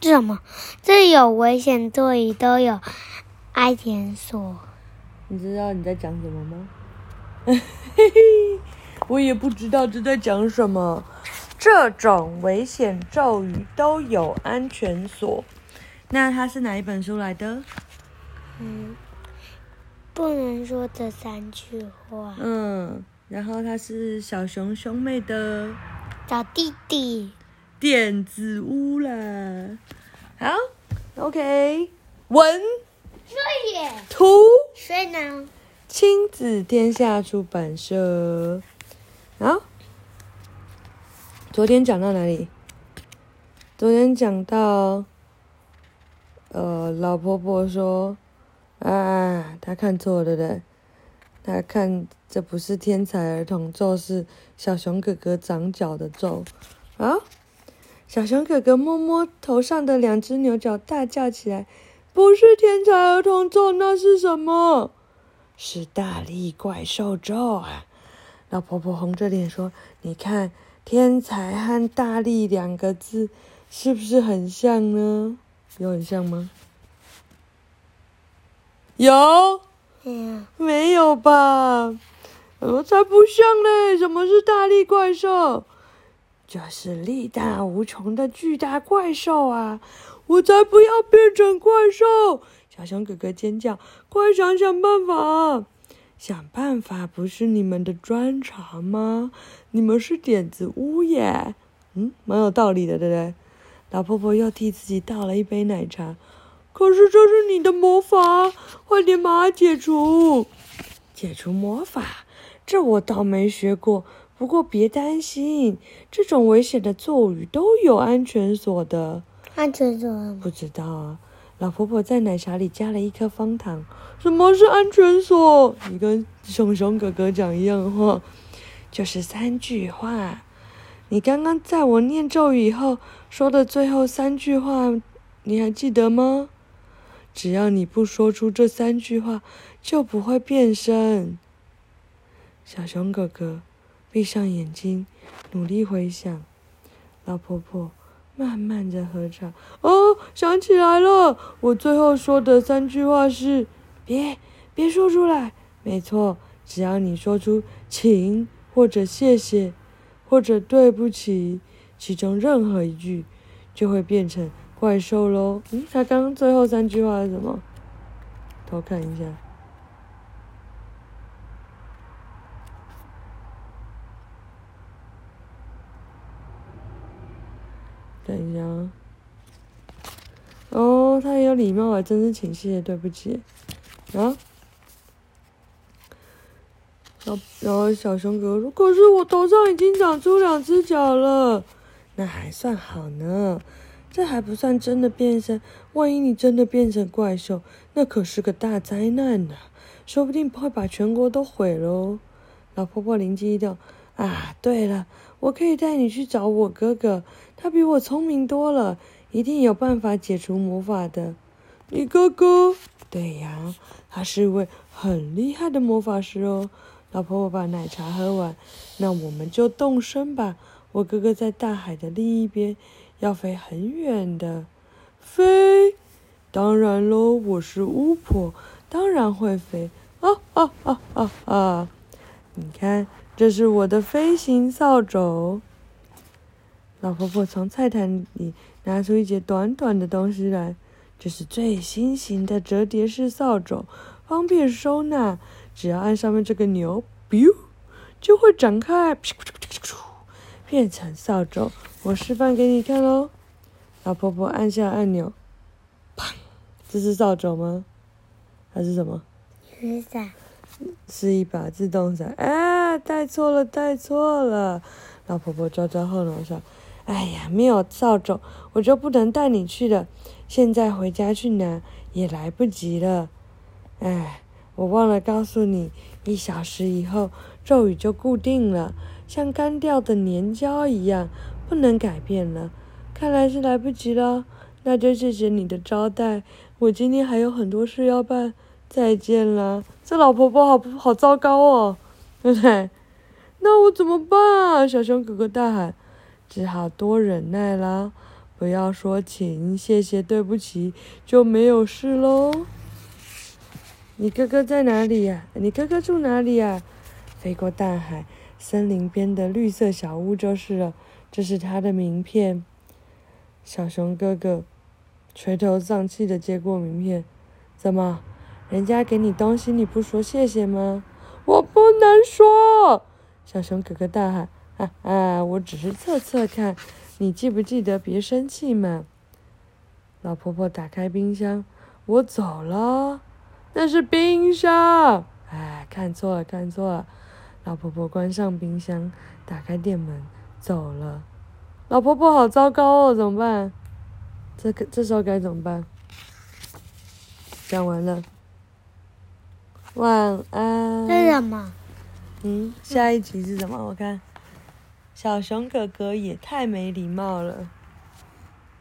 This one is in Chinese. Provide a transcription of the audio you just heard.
这什么？这有危险座椅，都有安全锁。你知道你在讲什么吗？嘿嘿，我也不知道这在讲什么。这种危险咒语都有安全锁。那它是哪一本书来的？嗯，不能说这三句话。嗯，然后它是小熊兄妹的小弟弟。电子屋啦。好，OK，文，图，谁呢？亲子天下出版社。好，昨天讲到哪里？昨天讲到，呃，老婆婆说，啊，她看错了，对不对？她看这不是天才儿童咒，是小熊哥哥长脚的咒。好。小熊哥哥摸摸头上的两只牛角，大叫起来：“不是天才儿童咒，那是什么？是大力怪兽咒啊！”老婆婆红着脸说：“你看，天才和大力两个字是不是很像呢？有很像吗？有？嗯，没有吧？我才不像嘞！什么是大力怪兽？”这是力大无穷的巨大怪兽啊！我才不要变成怪兽！小熊哥哥尖叫：“快想想办法！想办法不是你们的专长吗？你们是点子屋耶！”嗯，蛮有道理的，对不对？老婆婆又替自己倒了一杯奶茶。可是这是你的魔法，快点把它解除！解除魔法？这我倒没学过。不过别担心，这种危险的咒语都有安全锁的。安全锁？不知道啊。老婆婆在奶茶里加了一颗方糖。什么是安全锁？你跟熊熊哥哥讲一样话，就是三句话。你刚刚在我念咒语以后说的最后三句话，你还记得吗？只要你不说出这三句话，就不会变身。小熊哥哥。闭上眼睛，努力回想。老婆婆慢慢的喝茶。哦，想起来了，我最后说的三句话是：别，别说出来。没错，只要你说出“请”或者“谢谢”或者“对不起”，其中任何一句，就会变成怪兽喽。嗯，他刚刚最后三句话是什么？偷看一下。等一下，哦，他也有礼貌啊，真是请谢谢对不起，啊，然后小熊哥：“可是我头上已经长出两只脚了，那还算好呢，这还不算真的变身，万一你真的变成怪兽，那可是个大灾难呢，说不定会把全国都毁喽。”老婆婆灵机一动。啊，对了，我可以带你去找我哥哥，他比我聪明多了，一定有办法解除魔法的。你哥哥？对呀，他是一位很厉害的魔法师哦。老婆婆把奶茶喝完，那我们就动身吧。我哥哥在大海的另一边，要飞很远的。飞？当然喽，我是巫婆，当然会飞。啊啊啊啊啊！你看。这是我的飞行扫帚。老婆婆从菜篮里拿出一截短短的东西来，这是最新型的折叠式扫帚，方便收纳。只要按上面这个钮，biu，就会展开，变成扫帚。我示范给你看喽。老婆婆按下按钮，砰，这是扫帚吗？还是什么？雨伞。是一把自动伞。哎，带错了，带错了！老婆婆抓抓后脑勺。哎呀，没有扫帚，我就不能带你去了。现在回家去拿也来不及了。哎，我忘了告诉你，一小时以后咒语就固定了，像干掉的粘胶一样，不能改变了。看来是来不及了。那就谢谢你的招待，我今天还有很多事要办。再见了，这老婆婆好好糟糕哦，对不对？那我怎么办啊？小熊哥哥大喊，只好多忍耐啦。不要说请、谢谢、对不起，就没有事喽。你哥哥在哪里呀？你哥哥住哪里呀？飞过大海，森林边的绿色小屋就是了。这是他的名片。小熊哥哥垂头丧气的接过名片，怎么？人家给你东西你不说谢谢吗？我不能说！小熊哥哥大喊：“啊啊！我只是测测看，你记不记得？别生气嘛。”老婆婆打开冰箱，我走了。那是冰箱，哎，看错了，看错了。老婆婆关上冰箱，打开店门，走了。老婆婆好糟糕哦，怎么办？这可这时候该怎么办？讲完了，晚安。这是什么？嗯，下一集是什么？我看，小熊哥哥也太没礼貌了。